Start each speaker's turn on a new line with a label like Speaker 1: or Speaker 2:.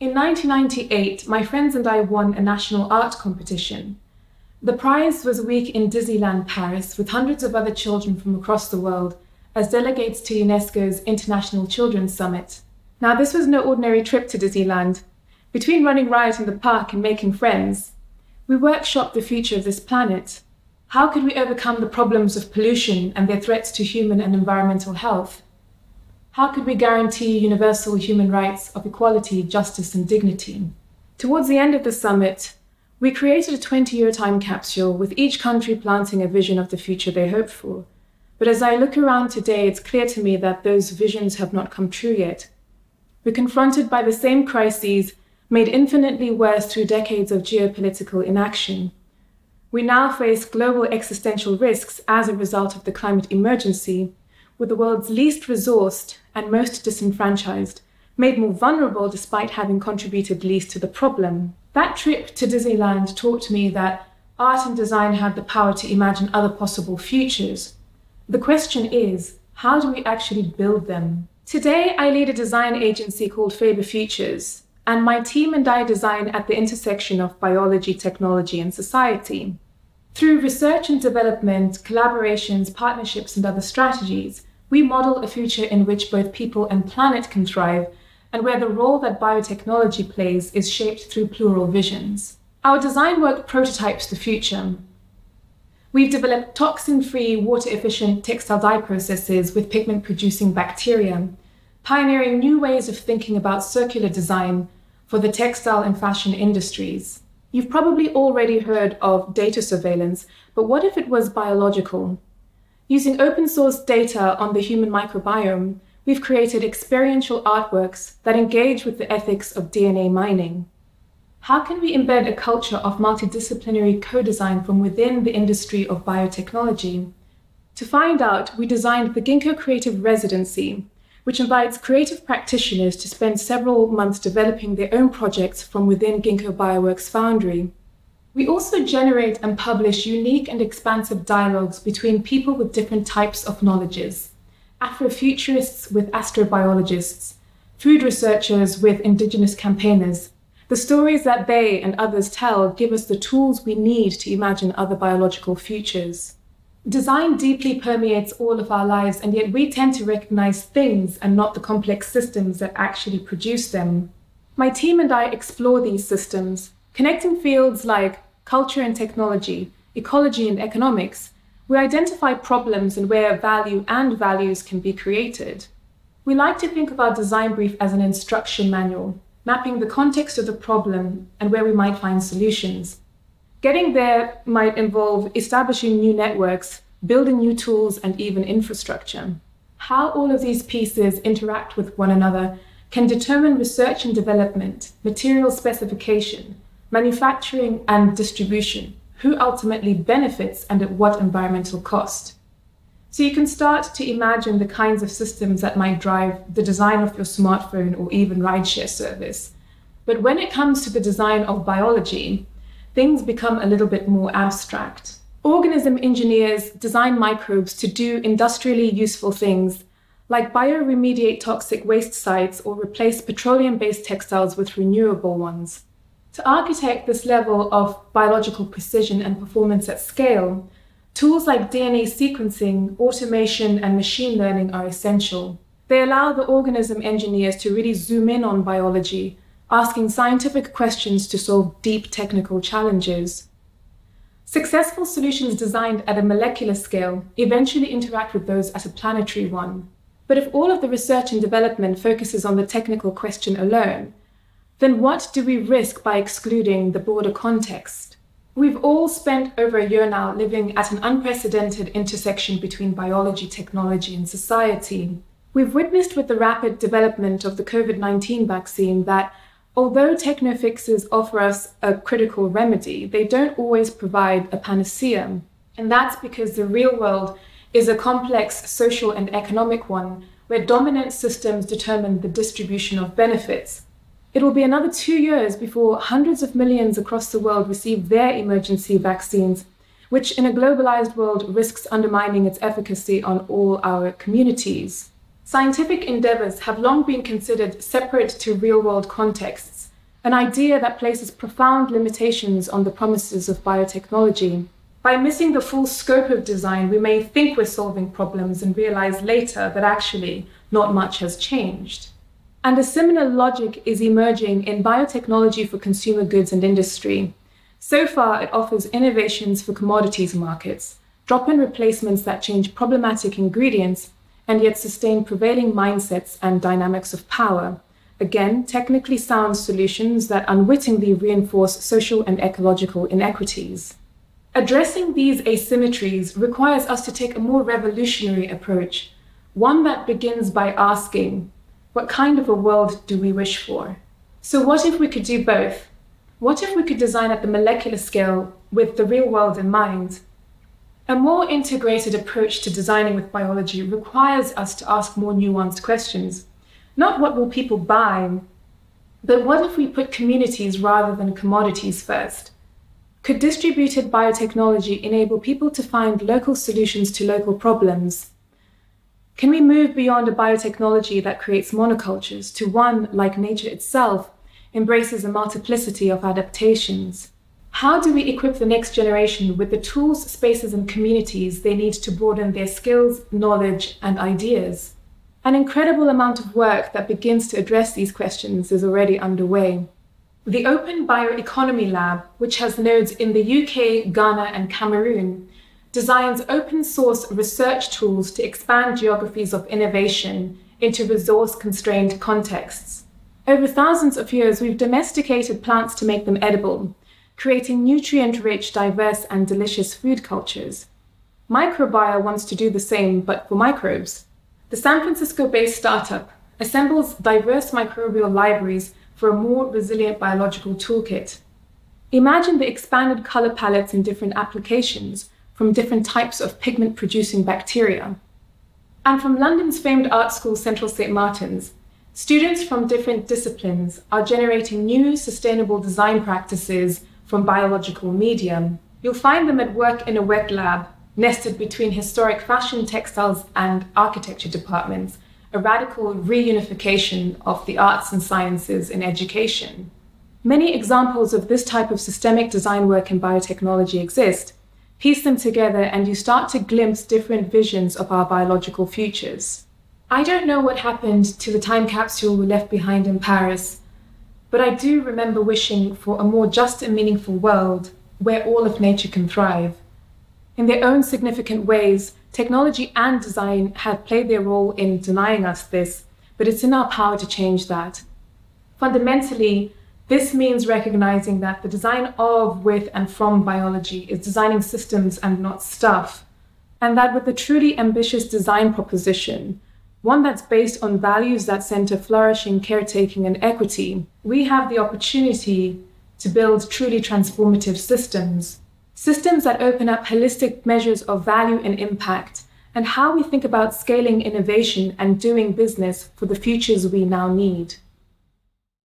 Speaker 1: In 1998, my friends and I won a national art competition. The prize was a week in Disneyland Paris with hundreds of other children from across the world as delegates to UNESCO's International Children's Summit. Now, this was no ordinary trip to Disneyland. Between running riot in the park and making friends, we workshopped the future of this planet. How could we overcome the problems of pollution and their threats to human and environmental health? How could we guarantee universal human rights of equality, justice, and dignity? Towards the end of the summit, we created a 20 year time capsule with each country planting a vision of the future they hoped for. But as I look around today, it's clear to me that those visions have not come true yet. We're confronted by the same crises made infinitely worse through decades of geopolitical inaction. We now face global existential risks as a result of the climate emergency, with the world's least resourced and most disenfranchised made more vulnerable despite having contributed least to the problem. That trip to Disneyland taught me that art and design have the power to imagine other possible futures. The question is, how do we actually build them? Today, I lead a design agency called Faber Futures, and my team and I design at the intersection of biology, technology, and society. Through research and development, collaborations, partnerships, and other strategies, we model a future in which both people and planet can thrive, and where the role that biotechnology plays is shaped through plural visions. Our design work prototypes the future, We've developed toxin free, water efficient textile dye processes with pigment producing bacteria, pioneering new ways of thinking about circular design for the textile and fashion industries. You've probably already heard of data surveillance, but what if it was biological? Using open source data on the human microbiome, we've created experiential artworks that engage with the ethics of DNA mining. How can we embed a culture of multidisciplinary co design from within the industry of biotechnology? To find out, we designed the Ginkgo Creative Residency, which invites creative practitioners to spend several months developing their own projects from within Ginkgo Bioworks Foundry. We also generate and publish unique and expansive dialogues between people with different types of knowledges Afrofuturists with astrobiologists, food researchers with indigenous campaigners, the stories that they and others tell give us the tools we need to imagine other biological futures. Design deeply permeates all of our lives, and yet we tend to recognize things and not the complex systems that actually produce them. My team and I explore these systems, connecting fields like culture and technology, ecology and economics. We identify problems and where value and values can be created. We like to think of our design brief as an instruction manual, mapping the context of the problem and where we might find solutions. Getting there might involve establishing new networks, building new tools, and even infrastructure. How all of these pieces interact with one another can determine research and development, material specification, manufacturing, and distribution, who ultimately benefits and at what environmental cost. So you can start to imagine the kinds of systems that might drive the design of your smartphone or even rideshare service. But when it comes to the design of biology, things become a little bit more abstract. Organism engineers design microbes to do industrially useful things like bioremediate toxic waste sites or replace petroleum based textiles with renewable ones. To architect this level of biological precision and performance at scale, Tools like DNA sequencing, automation, and machine learning are essential. They allow the organism engineers to really zoom in on biology, asking scientific questions to solve deep technical challenges. Successful solutions designed at a molecular scale eventually interact with those at a planetary one. But if all of the research and development focuses on the technical question alone, then what do we risk by excluding the broader context? We've all spent over a year now living at an unprecedented intersection between biology, technology, and society. We've witnessed with the rapid development of the COVID 19 vaccine that although technofixes offer us a critical remedy, they don't always provide a panacea. And that's because the real world is a complex social and economic one where dominant systems determine the distribution of benefits it will be another two years before hundreds of millions across the world receive their emergency vaccines, which in a globalized world risks undermining its efficacy on all our communities. Scientific endeavors have long been considered separate to real world contexts, an idea that places profound limitations on the promises of biotechnology. By missing the full scope of design, we may think we're solving problems and realize later that actually not much has changed. And a similar logic is emerging in biotechnology for consumer goods and industry. So far, it offers innovations for commodities markets, drop in replacements that change problematic ingredients and yet sustain prevailing mindsets and dynamics of power. Again, technically sound solutions that unwittingly reinforce social and ecological inequities. Addressing these asymmetries requires us to take a more revolutionary approach, one that begins by asking what kind of a world do we wish for? So, what if we could do both? What if we could design at the molecular scale with the real world in mind? A more integrated approach to designing with biology requires us to ask more nuanced questions. Not what will people buy, but what if we put communities rather than commodities first? Could distributed biotechnology enable people to find local solutions to local problems? Can we move beyond a biotechnology that creates monocultures to one, like nature itself, embraces a multiplicity of adaptations? How do we equip the next generation with the tools, spaces, and communities they need to broaden their skills, knowledge, and ideas? An incredible amount of work that begins to address these questions is already underway. The Open Bioeconomy Lab, which has nodes in the UK, Ghana, and Cameroon, designs open source research tools to expand geographies of innovation into resource constrained contexts. Over thousands of years, we've domesticated plants to make them edible, creating nutrient rich, diverse, and delicious food cultures. Microbio wants to do the same, but for microbes. The San Francisco based startup assembles diverse microbial libraries for a more resilient biological toolkit. Imagine the expanded color palettes in different applications from different types of pigment producing bacteria. And from London's famed art school Central St. Martin's, students from different disciplines are generating new sustainable design practices from biological medium, You'll find them at work in a wet lab, nested between historic fashion, textiles, and architecture departments, a radical reunification of the arts and sciences in education. Many examples of this type of systemic design work in biotechnology exist, piece them together, and you start to glimpse different visions of our biological futures. I don't know what happened to the time capsule we left behind in Paris, but I do remember wishing for a more just and meaningful world where all of nature can thrive. In their own significant ways, technology and design have played their role in denying us this, but it's in our power to change that. Fundamentally, this means recognizing that the design of, with, and from biology is designing systems and not stuff, and that with a truly ambitious design proposition, one that's based on values that center flourishing, caretaking, and equity, we have the opportunity to build truly transformative systems. Systems that open up holistic measures of value and impact, and how we think about scaling innovation and doing business for the futures we now need.